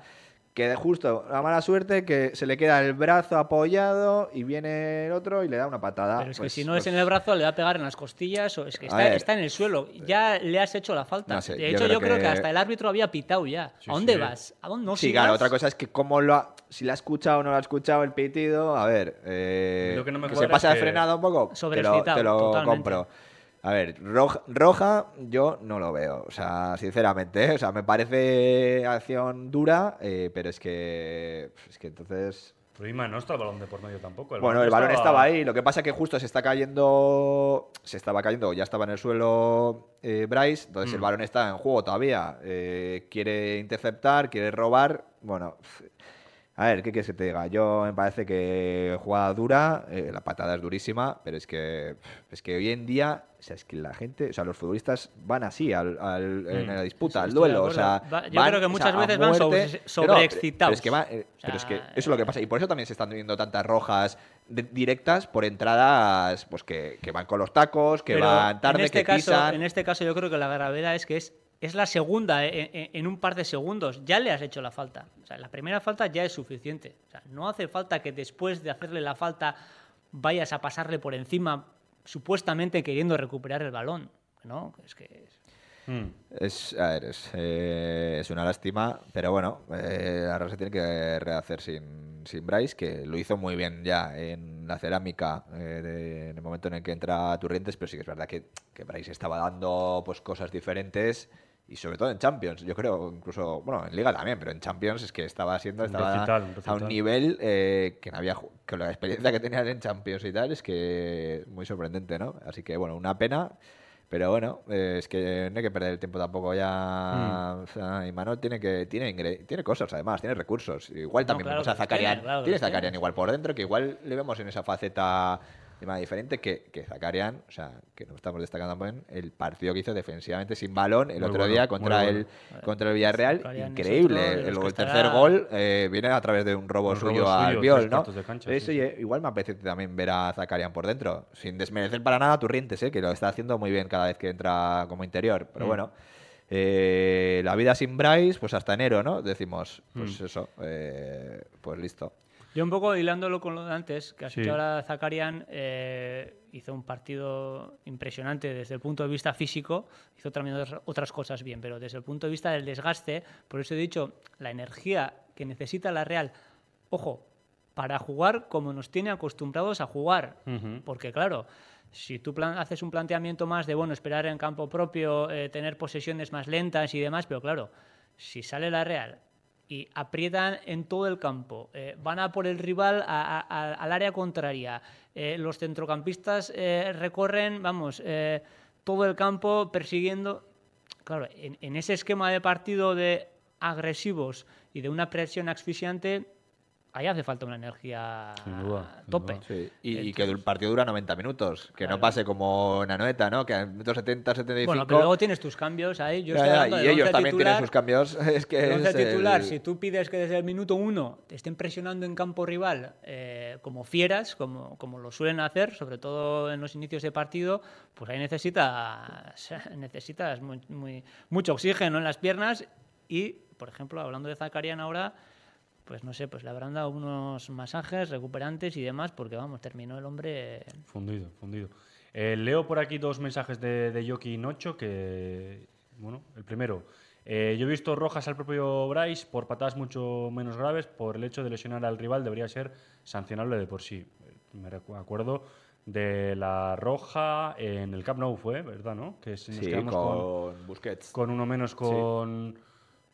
que de justo la mala suerte que se le queda el brazo apoyado y viene el otro y le da una patada. Pero es que Pues- si no pues- es en el brazo, le va a pegar en las costillas. O es que está, ver. está en el suelo. Ya le has hecho la falta. No sé, de yo hecho, creo yo creo que... que- hasta el árbitro había pitado ya. Sí, ¿A dónde sí. vas? ¿A dónde no Sí, sigas? claro, otra cosa es que cómo lo ha, si la ha escuchado o no lo ha escuchado el pitido, a ver, eh, Lo que no me se cuadra pasa es de que- frenado un poco, te lo, te lo totalmente. compro. A ver, roja, roja yo no lo veo, o sea, sinceramente, ¿eh? o sea, me parece acción dura, eh, pero es que, es que entonces... Pero no está el balón de por medio tampoco. Bueno, el balón estaba ahí. Lo que pasa que justo se está cayendo. Se estaba cayendo, ya estaba en el suelo eh, Bryce. Entonces el Mm. balón está en juego todavía. eh, quiere interceptar, quiere robar. Bueno, a ver, ¿qué quieres que te diga? Yo me parece que jugada dura, eh, la patada es durísima, pero es que es que hoy en día, o sea, es que la gente, o sea, los futbolistas van así al, al- en Mm. la disputa, Sí, al duelo, o sea, Va- yo van, creo que o muchas sea, veces van sobre- sobreexcitados. Pero es que, va- eh, O pero es que eso es lo que pasa y por eso también se están viendo tantas rojas de- directas por entradas, pues que, que van con los tacos, que Pero van tarde, en este que caso, pisan. En este caso, yo creo que la gravedad es que es, es la segunda eh, en, en un par de segundos. Ya le has hecho la falta. O sea, la primera falta ya es suficiente. O sea, no hace falta que después de hacerle la falta vayas a pasarle por encima, supuestamente queriendo recuperar el balón. ¿no? Es que Mm. Es, a ver, es, eh, es una lástima, pero bueno, eh, la Real se tiene que rehacer sin, sin Bryce, que lo hizo muy bien ya en la cerámica eh, de- en el momento en el que entra Turrientes, pero sí que es verdad que, que Bryce estaba dando pues cosas diferentes y sobre todo en Champions, yo creo, incluso, bueno, en Liga también, pero en Champions es que estaba siendo estaba recital, un a un nivel eh, que no había que la experiencia que tenían en Champions y tal es que muy sorprendente, ¿no? Así que bueno, una pena. Pero bueno, eh, es que no hay que perder el tiempo tampoco ya. Mm. O sea, Imanol tiene que tiene tiene cosas además, tiene recursos. Igual No, también claro vemos a Zakarian. tiene, claro tiene. Zakarian igual por dentro, que igual le vemos en esa faceta más diferente que, que Zakarian, o sea, que no estamos destacando también el partido que hizo defensivamente sin balón el Muy otro bueno, día contra bueno. el contra el Villarreal, Zakarian increíble. El, el tercer gol eh, viene a través de un robo Un robo suyo suyo, al Viol, ¿no? cancha, Eso, sí, igual me apetece también ver a Zakarian por dentro, sin desmerecer para nada a Turrientes, ¿eh? que lo está haciendo muy bien cada vez que entra como interior. Pero Mm. bueno, eh, la vida sin Bryce, pues hasta enero, ¿no? Decimos, pues Mm. eso, eh, pues listo. Yo un poco hilándolo con lo de antes, que has Sí. ahora Zakarian eh, hizo un partido impresionante desde el punto de vista físico, hizo también otras- otras cosas bien, pero desde el punto de vista del desgaste, por eso he dicho, la energía que necesita la Real, ojo, para jugar como nos tiene acostumbrados a jugar, porque claro, si tú plan- haces un planteamiento más de, bueno, esperar en campo propio, eh, tener posesiones más lentas y demás, pero claro, si sale la Real y aprietan en todo el campo, eh, van a por el rival al área contraria, eh, los centrocampistas eh, recorren, vamos, todo el campo persiguiendo. Claro, en, en ese esquema de partido de agresivos y de una presión asfixiante, ahí hace falta una energía duda, tope. Sí, y, y que el partido dura 90 minutos, que Claro. no pase como en Anoeta, ¿no? Que a minutos 70, 75... Bueno, pero luego tienes tus cambios ahí. Yo Ya, estoy ya, hablando y ellos también titular, tienen sus cambios. Es que el el- titular, si tú pides que desde el minuto uno te estén presionando en campo rival eh, como fieras, como, como lo suelen hacer, sobre todo en los inicios de partido, pues ahí necesitas, necesitas muy, muy- mucho oxígeno en las piernas y, por ejemplo, hablando de Zakarian ahora, pues no sé, pues le habrán dado unos masajes recuperantes y demás, porque vamos, terminó el hombre Fundido, fundido. Eh, leo por aquí dos mensajes de, de Yoki Nocho que, bueno, el primero. eh, yo he visto rojas al propio Bryce por patadas mucho menos graves, por el hecho de lesionar al rival debería ser sancionable de por sí. Me acuerdo de la roja en el Camp Nou fue, ¿verdad, no? Que si nos Sí, quedamos con, Busquets. con uno menos con,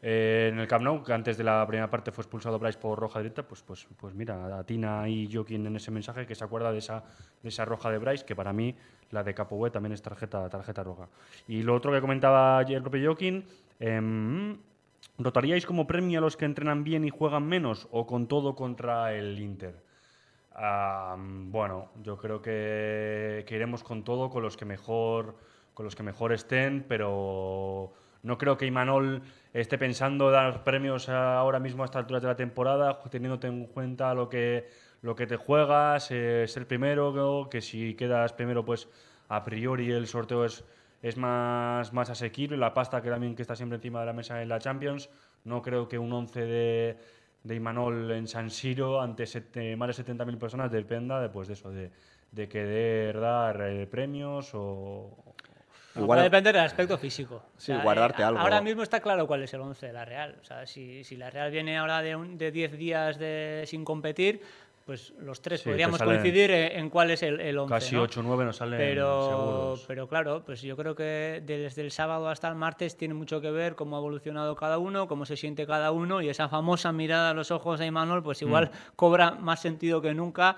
eh, en el Camp Nou, que antes de la primera parte fue expulsado Bryce por roja directa, pues, pues, pues mira, y Joaquín en ese mensaje que se acuerda de esa, de esa roja de Bryce, que para mí la de Capoue también es tarjeta, tarjeta roja. Y lo otro que comentaba el propio Joaquín, em, ¿rotaríais como premio a los que entrenan bien y juegan menos o con todo contra el Inter? Bueno, yo creo que, que iremos con todo, con los que mejor, con los que mejor estén, pero no creo que Imanol esté pensando dar premios ahora mismo a esta altura de la temporada, teniéndote en cuenta lo que, lo que te juegas, eh, ser primero, que si quedas primero, pues a priori el sorteo es, es más, más asequible, la pasta que también que está siempre encima de la mesa en la Champions. No creo que un 11 de, de Imanol en San Siro ante más de 70.000 personas dependa de, pues, de eso, de, de querer dar eh, premios o, Igual... Va a depender del aspecto físico. Sí, guardarte eh, algo. Ahora mismo está claro cuál es el 11 de la Real. O sea, si, si la Real viene ahora de 10 de días de, sin competir, pues los tres Sí, podríamos coincidir en, en cuál es el, el 11. casi ¿no? 8 o 9 nos salen Pero, seguros. pero claro, pues yo creo que desde el sábado hasta el martes tiene mucho que ver cómo ha evolucionado cada uno, cómo se siente cada uno y esa famosa mirada a los ojos de Imanol, pues igual Mm. cobra más sentido que nunca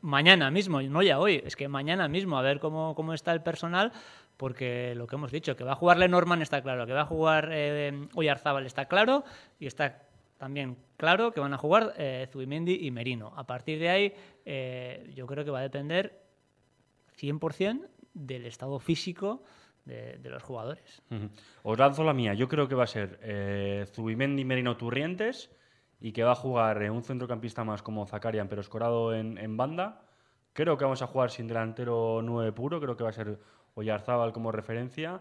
mañana mismo, no ya hoy, es que mañana mismo, a ver cómo, cómo está el personal, porque lo que hemos dicho, que va a jugar Lenormand está claro, que va a jugar eh, Oyarzábal está claro y está también claro que van a jugar eh, Zubimendi y Merino. A partir de ahí, eh, yo creo que va a depender 100% del estado físico de, de los jugadores. Ujú. Os lanzo la mía. Yo creo que va a ser eh, Zubimendi, Merino, Turrientes y que va a jugar eh, un centrocampista más como Zakarian, pero escorado en, en banda. Creo que vamos a jugar sin delantero 9 puro. Creo que va a ser Oyarzábal como referencia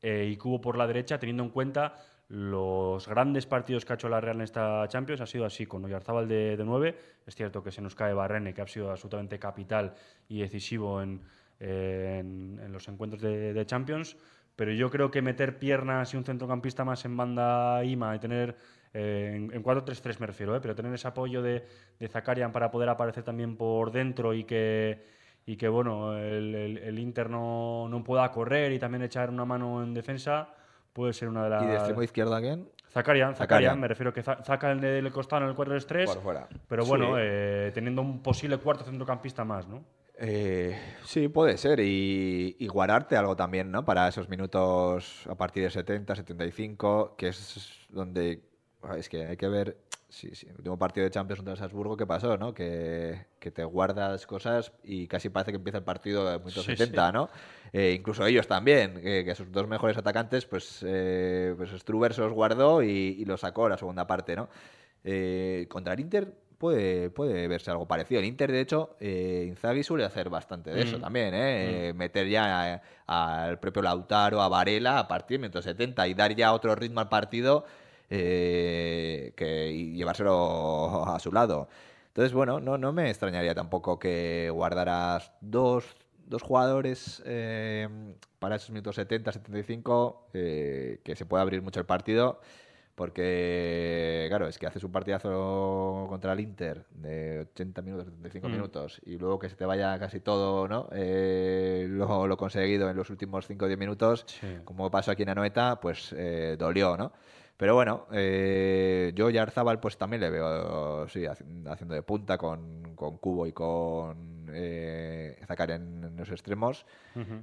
eh, y Cubo por la derecha, teniendo en cuenta los grandes partidos que ha hecho la Real en esta Champions. Ha sido así, con Oyarzábal de, de 9. Es cierto que se nos cae Barrene, que ha sido absolutamente capital y decisivo en, en, en los encuentros de, de Champions. Pero yo creo que meter piernas y un centrocampista más en banda IMA y tener, eh, en, en 4-3-3 me refiero, eh, pero tener ese apoyo de, de Zakarian para poder aparecer también por dentro y que, y que bueno, el, el- el Inter no, no pueda correr y también echar una mano en defensa, puede ser una de las... ¿Y de extremo izquierdo a quién? Zakarian, Zakarian, Zakarian. me refiero que en el costado en el 4-3-3, Por fuera. pero bueno, Sí. eh, teniendo un posible cuarto centrocampista más, ¿no? Eh, sí, puede ser. Y, y guardarte algo también, ¿no? Para esos minutos a partir de 70, 75, que es donde. Es que hay que ver. Sí, sí, el último partido de Champions contra el Salzburgo, ¿qué pasó, no? Que, que te guardas cosas y casi parece que empieza el partido de minuto Sí, 70, ¿no? Eh, incluso ellos también, que, que sus dos mejores atacantes, pues, eh, pues Struber se los guardó y, y los sacó la segunda parte, ¿no? Eh, contra el Inter puede, puede verse algo parecido. El Inter, de hecho, eh, Inzaghi suele hacer bastante de eso Mm. también, ¿eh? Eh, Meter ya al propio Lautaro, a Varela a partir de minuto 70 y dar ya otro ritmo al partido eh, que, y llevárselo a su lado. Entonces, bueno, no, no me extrañaría tampoco que guardaras dos, dos jugadores eh, para esos minutos 70, 75, eh, que se pueda abrir mucho el partido. Porque, claro, es que haces un partidazo contra el Inter de 80 minutos, 75 Mm. minutos y luego que se te vaya casi todo, ¿no? Eh, lo, lo conseguido en los últimos 5 o 10 minutos, Sí. como pasó aquí en Anoeta, pues eh, dolió, ¿no? Pero bueno, eh, yo y Arzabal pues también le veo sí, haci- haciendo de punta con, con Cubo y con eh, Zakarian en los extremos.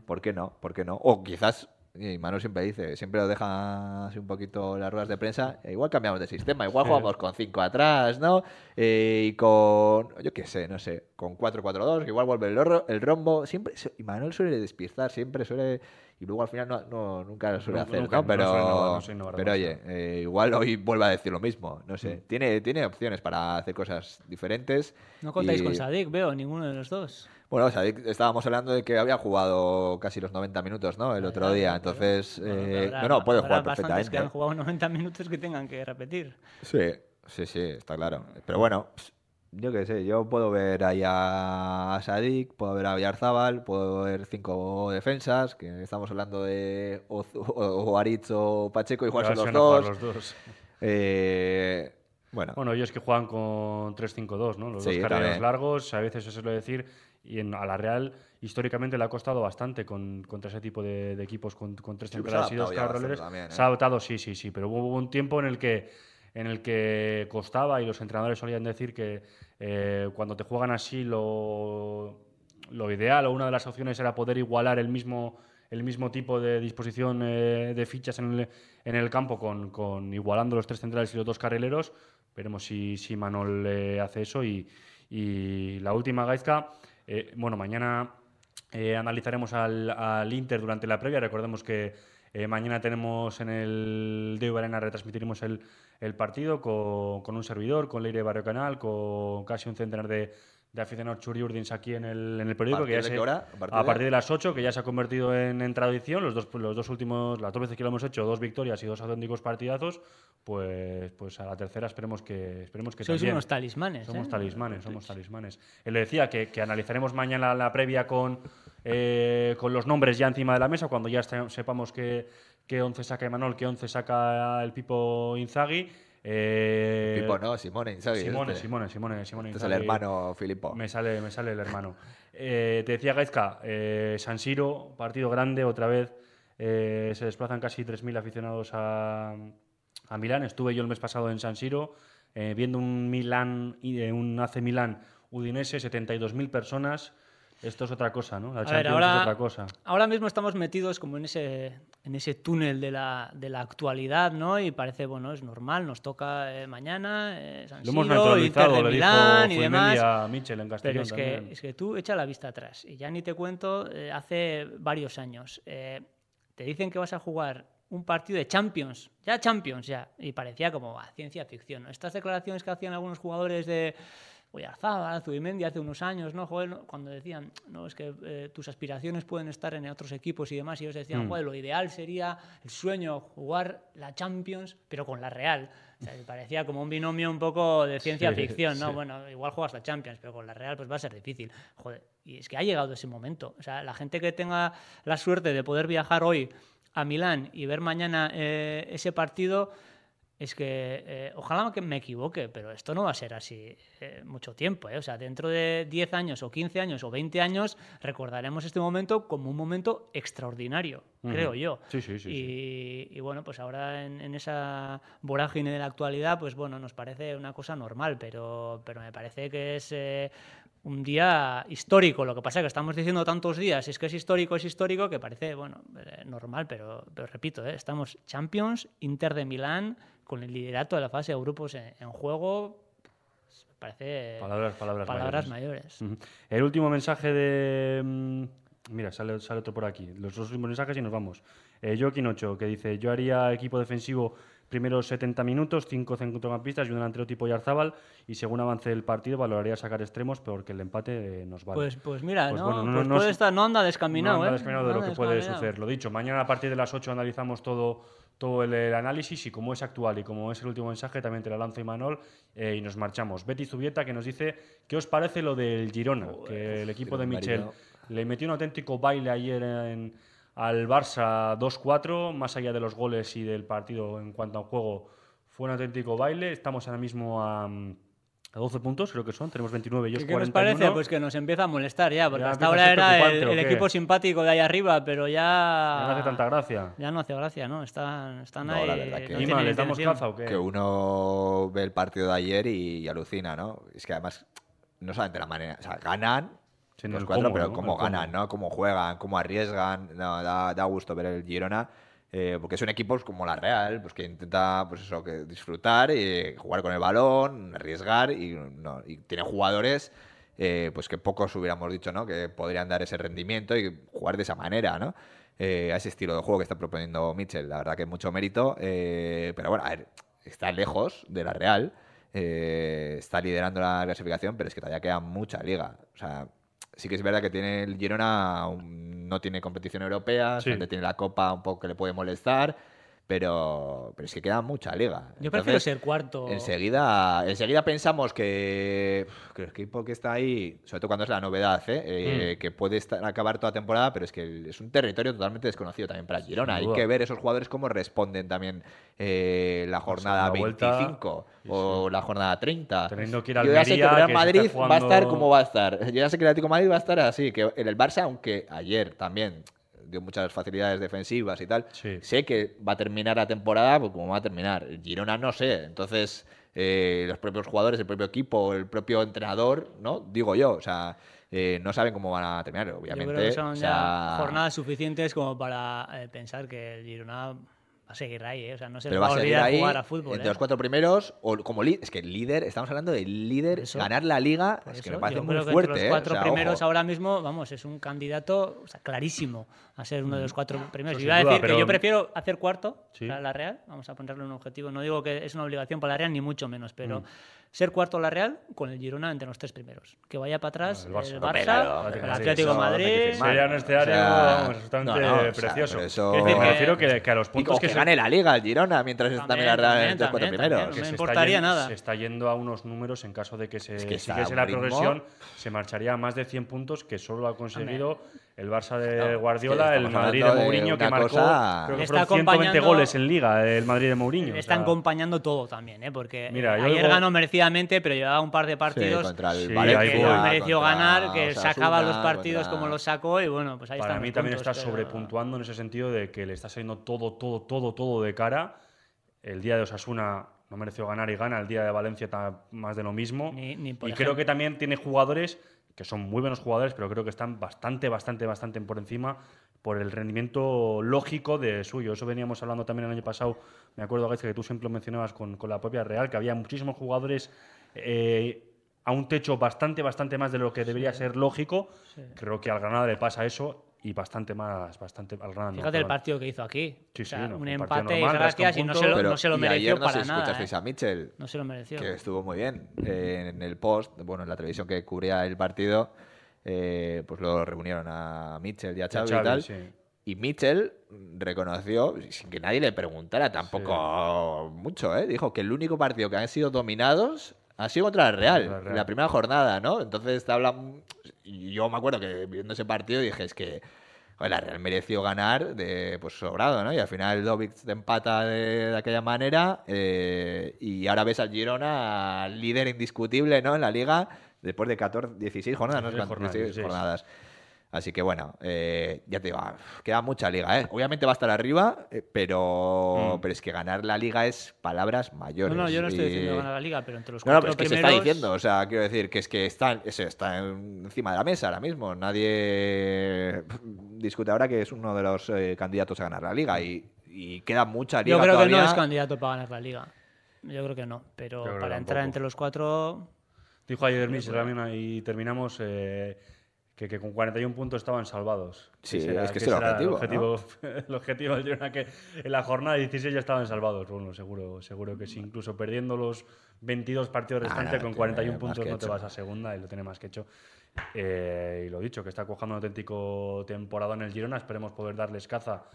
¿Por qué no? ¿Por qué no? O quizás, y Manu siempre dice, siempre lo deja así un poquito las ruedas de prensa, e igual cambiamos de sistema, igual jugamos con 5 atrás, ¿no? Eh, y con, yo qué sé, no sé, con 4-4-2, que igual vuelve el, rombo. Siempre, y Manuel suele despistar, siempre suele, y luego al final no, no- nunca lo suele hacer, nunca, ¿no? Pero, innovar, no suele innovar pero oye, eh, igual hoy vuelve a decir lo mismo, no Mm. sé. Tiene, tiene opciones para hacer cosas diferentes. No contáis y- con Sadik, veo, ninguno de los dos. Bueno, o sea, estábamos hablando de que había jugado casi los 90 minutos, ¿no? El otro día. Entonces, Bueno, eh, habrá- no, no, puede jugar perfectamente. que han jugado 90 minutos que tengan que repetir. Sí, sí, sí, está claro. Pero bueno, yo qué sé, yo puedo ver ahí a Sadik, puedo ver a Villarzábal, puedo ver cinco defensas, que estamos hablando de o, o, Pacheco, igual son los dos. los dos. Eh, Bueno. Bueno, ellos que juegan con 3-5-2, ¿no? Los Sí, dos también. largos, a veces eso suele decir, y en, a la Real históricamente le ha costado bastante con, contra ese tipo de, de equipos con, con tres Sí, centrales se y dos también, ¿eh? Se ha adaptado, sí, sí, sí, pero hubo un tiempo en el que en el que costaba y los entrenadores solían decir que eh, cuando te juegan así lo, lo ideal o una de las opciones era poder igualar el mismo el mismo tipo de disposición eh, de fichas en el, en el campo con, con igualando los tres centrales y los dos carrileros. Veremos si, si Manol eh, hace eso. Y, y la última, Gaizka, eh, bueno, mañana eh, analizaremos al, al Inter durante la previa. Recordemos que eh, mañana tenemos en el Deu Arena, retransmitiremos el, el partido con, con un servidor, con Leire Barrio Canal, con casi un centenar de, de aficionados churiurdins aquí en el, en el periódico. ¿Partir que ya de se- qué hora? ¿A partir a de- partir de las 8, que ya se ha convertido en, en tradición. Los dos, los dos últimos, las dos veces que lo hemos hecho, dos victorias y dos auténticos partidazos. Pues, pues a la tercera esperemos que, esperemos que Sois también. unos talismanes. Somos ¿eh? talismanes, somos talismanes. Él le decía que, que analizaremos mañana la previa con, eh, con los nombres ya encima de la mesa, cuando ya este- sepamos qué, qué 11 saca Emanuel, qué 11 saca el Pipo Inzaghi. Eh, Pipo, ¿no? Simone Inzaghi. Simone, este. Simone, Simone, Simone Este es el hermano Filippo. Me sale, me sale el hermano. Eh, te decía Gaizka, eh, San Siro, partido grande, otra vez eh, se desplazan casi 3.000 aficionados a, a Milán. Estuve yo el mes pasado en San Siro viendo un Milán, y, un AC Milán Udinese, 72.000 personas. Esto es otra cosa, ¿no? La Champions ahora- es otra cosa. Ahora mismo estamos metidos como en ese, en ese túnel de la, de la actualidad, ¿no? Y parece, bueno, es normal, nos toca eh, mañana, eh, San Lo hemos Siro, Inter de Milán y dijo demás. A Michel en Pero es que, es que tú echa la vista atrás. Y ya ni te cuento, eh, hace varios años. eh, te dicen que vas a jugar un partido de Champions. Ya Champions, ya. Y parecía como ah, ciencia ficción. ¿no? Estas declaraciones que hacían algunos jugadores de Oyarzábal, Zubimendi hace unos años, ¿no? Joder, cuando decían, no, es que eh, tus aspiraciones pueden estar en otros equipos y demás, y ellos decían, Mm. joder, lo ideal sería el sueño, jugar la Champions, pero con la Real. O sea, parecía como un binomio un poco de ciencia Sí, ficción, ¿no? sí. Bueno, igual juegas la Champions, pero con la Real pues va a ser difícil. Joder, y es que ha llegado ese momento. O sea, la gente que tenga la suerte de poder viajar hoy a Milán y ver mañana eh, ese partido, es que eh, ojalá que me equivoque, pero esto no va a ser así eh, mucho tiempo. ¿eh? O sea, dentro de 10 años o 15 años o 20 años recordaremos este momento como un momento extraordinario, creo yo. Sí, sí, sí, y, y bueno, pues ahora en, en esa vorágine de la actualidad, pues bueno, nos parece una cosa normal, pero, pero me parece que es eh, un día histórico. Lo que pasa es que estamos diciendo tantos días, es que es histórico, es histórico, que parece, bueno, normal, pero, pero repito, eh, estamos Champions, Inter de Milán, con el liderato de la fase de grupos en, en juego. me parece Palabras, palabras, palabras mayores. mayores. El último mensaje de. mm, Mira, sale, sale otro por aquí. Los dos últimos mensajes y nos vamos. Eh, Joaquín 8, que dice: Yo haría equipo defensivo primeros 70 minutos, 5 centrocampistas y un delantero tipo Yarzábal. Y según avance el partido, valoraría sacar extremos porque el empate eh, nos vale. Pues, pues mira, Pues ¿no? bueno, no- Pues no puede es- estar, no anda descaminado, no anda ¿eh? descaminado de No lo que puede suceder. Lo dicho, mañana a partir de las 8 analizamos todo, todo el, el análisis y como es actual y como es el último mensaje, también te la lanzo Imanol eh, y nos marchamos. Betty Zubieta que nos dice, ¿qué os parece lo del Girona? que el equipo de Michel Marino. le metió un auténtico baile ayer en- al Barça 2-4, más allá de los goles y del partido en cuanto al juego, fue un auténtico baile. Estamos ahora mismo a, a 12 puntos, creo que son, tenemos 29 y ellos ¿Qué, qué nos 41. parece? Pues que nos empieza a molestar ya, porque Ya hasta ahora era el, ¿o el equipo simpático de ahí arriba, pero ya... Ya no hace tanta gracia. Ya no hace gracia, ¿no? Están, están No, ahí... la verdad que- no ¿les damos caza o qué? que uno ve el partido de ayer y, alucina, ¿no? Es que además, no solamente la manera, o sea, ganan los cuatro, cómo, pero ¿no? cómo El cómo. ganan, ¿no? Cómo juegan, cómo arriesgan, no, da, da gusto ver el Girona. Eh, porque son equipos como la Real, pues que intenta pues eso, que disfrutar y jugar con el balón, arriesgar y, tiene jugadores eh, pues que pocos hubiéramos dicho, ¿no? Que podrían dar ese rendimiento y jugar de esa manera, ¿no? Eh, a ese estilo de juego que está proponiendo Mitchell. La verdad que mucho mérito. eh, pero bueno, a ver, está lejos de la Real. eh, está liderando la clasificación, pero es que todavía queda mucha liga. O sea, sí que es verdad que tiene el Girona, un- no tiene competición europea, Sí. tiene la Copa un poco que le puede molestar. Pero, pero es que queda mucha liga. Yo prefiero Entonces, ser cuarto. Enseguida, enseguida pensamos que, que el equipo que está ahí, sobre todo cuando es la novedad, ¿eh? Eh, Mm. que puede estar, acabar toda temporada, pero es que es un territorio totalmente desconocido también para el Girona. Hay que ver esos jugadores cómo responden también eh, la jornada vuelta, 25 sí, o la jornada 30. Teniendo que ir a Yo ya sé que Real Madrid va a estar como va a estar. Yo ya sé que el Atlético de Madrid va a estar así, que en el Barça, aunque ayer también dio muchas facilidades defensivas y tal, Sí. sé que va a terminar la temporada pues, como va a terminar. Girona no sé. Entonces, eh, los propios jugadores, el propio equipo, el propio entrenador, ¿no? Digo yo, o sea, eh, no saben cómo van a terminar, Yo obviamente. creo que son o ya sea, jornadas suficientes como para eh, pensar que el Girona va a seguir ahí, ¿eh? O sea, no se Pero va a olvidar ahí jugar a fútbol. entre ¿eh? los cuatro primeros, o como. Es que el líder, estamos hablando del líder, eso- ganar la liga, es que me parece yo muy creo que fuerte. entre ¿eh? los O cuatro sea, primeros ojo. ahora mismo, vamos, es un candidato o sea, clarísimo a ser uno de los cuatro primeros. eso Y sin iba a duda, decir que pero- yo prefiero hacer cuarto Sí. para la Real, vamos a ponerle un objetivo. No digo que es una obligación para la Real, ni mucho menos, pero Mm. Ser cuarto la Real con el Girona entre los tres primeros. Que vaya para atrás El el Barça. Barça, Hombre, claro, el Atlético de no que Madrid. Sería un escenario O sea, vamos, absolutamente no, no, o sea, precioso. pero eso- Quiero decir, me que- refiero que, que a los Y puntos como que, se- gane la liga el Girona mientras está también la Real también, entre los cuatro también, primeros. también. que no me importaría yen- nada. Se está yendo a unos números en caso de que se Es que siguiese la progresión, se marcharía a más de 100 puntos que solo ha conseguido el Barça de Guardiola, es que el Madrid de Mourinho, que marcó cosa- creo que Le fueron está 120 acompañando- goles en Liga el Madrid de Mourinho. Le o están sea, acompañando todo también, ¿eh? porque Mira, eh, yo ayer digo- ganó merecidamente, pero llevaba un par de partidos el Sí, Valencia, que no mereció contra ganar, que Osasuna, sacaba los partidos contra- como los sacó y bueno, pues ahí Para mí también puntos, está pero- sobrepuntuando en ese sentido de que le está saliendo todo, todo, todo, todo de cara. El día de Osasuna no mereció ganar y gana. El día de Valencia ta- más de lo mismo. Ni- ni por y ejemplo. creo que también tiene jugadores que son muy buenos jugadores, pero creo que están bastante, bastante, bastante por encima por el rendimiento lógico de suyo. Eso veníamos hablando también el año pasado. Me acuerdo, Gaizka, que tú siempre lo mencionabas con, con la propia Real, que había muchísimos jugadores eh, a un techo bastante, bastante más de lo que debería ser lógico. Creo que al Granada le pasa eso y bastante más, bastante al Granada. no, Fíjate el partido que hizo aquí. Sí, O sea, sí, no, un empate y gracias y no se lo, Pero- no se lo mereció no para si nada. escuchasteis ¿eh? a Mitchell, No se lo mereció. que estuvo muy bien eh, en el post, bueno, en la televisión que cubría el partido, eh, pues lo reunieron a Mitchell y a Xavi y, Xavi, tal. sí. Y Mitchell reconoció, sin que nadie le preguntara tampoco mucho, ¿eh? dijo que el único partido que han sido dominados ha sido contra el Real, Contra el Real. la primera jornada, ¿no? Entonces te hablan. Yo me acuerdo que viendo ese partido dije, es que la Real mereció ganar de pues sobrado, ¿no? Y al final Dovic te empata de, de aquella manera eh, y ahora ves al Girona líder indiscutible, ¿no? En la liga después de 14, 16 jornadas, ¿no? 16 jornadas, 16 16. jornadas. Así que bueno, eh, ya te digo, ah, queda mucha liga, ¿eh? Obviamente va a estar arriba, eh, pero, Mm. pero es que ganar la liga es palabras mayores. No, no, yo no estoy y- diciendo ganar la liga, pero entre los No, no, cuatro pero es que se está diciendo, o sea, quiero decir que es que está, eso está encima de la mesa ahora mismo. Nadie discute ahora que es uno de los eh, candidatos a ganar la liga y, y queda mucha liga Yo creo que todavía. no es candidato para ganar la liga. Yo creo que no, pero creo que para entrar tampoco. entre los cuatro... Dijo ayer Mitchell también y terminamos eh, que, que con 41 puntos estaban salvados. Sí, será- es que ese era el objetivo, objetivo, el objetivo del Girona, que en la jornada 16 ya estaban salvados. Bueno, seguro, seguro que sí. Incluso perdiendo los 22 partidos Ah, restantes, no, con tiene 41 más puntos que no te vas a segunda y lo tiene más que hecho. Eh, y lo dicho, que está cojando un auténtico temporada en el Girona. Esperemos poder darles caza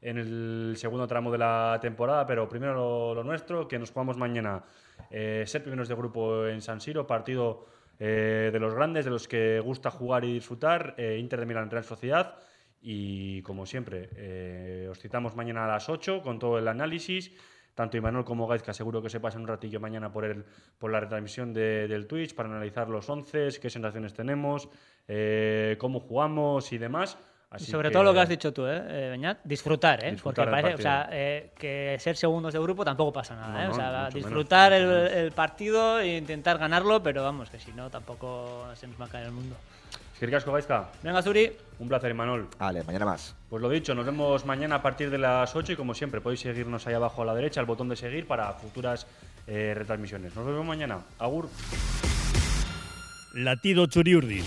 en el segundo tramo de la temporada, pero primero lo, lo nuestro, que nos jugamos mañana eh, ser primeros de grupo en San Siro, partido eh, de los grandes, de los que gusta jugar y disfrutar, eh, Inter de Milán Real Sociedad. Y como siempre, eh, os citamos mañana a las 8 con todo el análisis. Tanto Imanol como Gaizka seguro que se pasen un ratillo mañana por, el, por la retransmisión de- del Twitch para analizar los 11, qué sensaciones tenemos, eh, cómo jugamos y demás. Así sobre todo lo que has dicho tú, ¿eh, eh, Beñat, disfrutar, ¿eh? Disfrutar Porque parece, o sea, eh, que ser segundos de grupo tampoco pasa nada, No, ¿eh? no, o sea, ni mucho disfrutar menos, el, mucho menos. el partido e intentar ganarlo, pero vamos, que si no, tampoco se nos va a caer el mundo. Eskerrik asko, Gaizka. Venga, Zuri. Un placer, Imanol. Vale, mañana más. Pues lo dicho, nos vemos mañana a partir de las 8 y como siempre podéis seguirnos ahí abajo a la derecha, el botón de seguir para futuras eh, retransmisiones. Nos vemos mañana. Agur. Latido Churiurdin.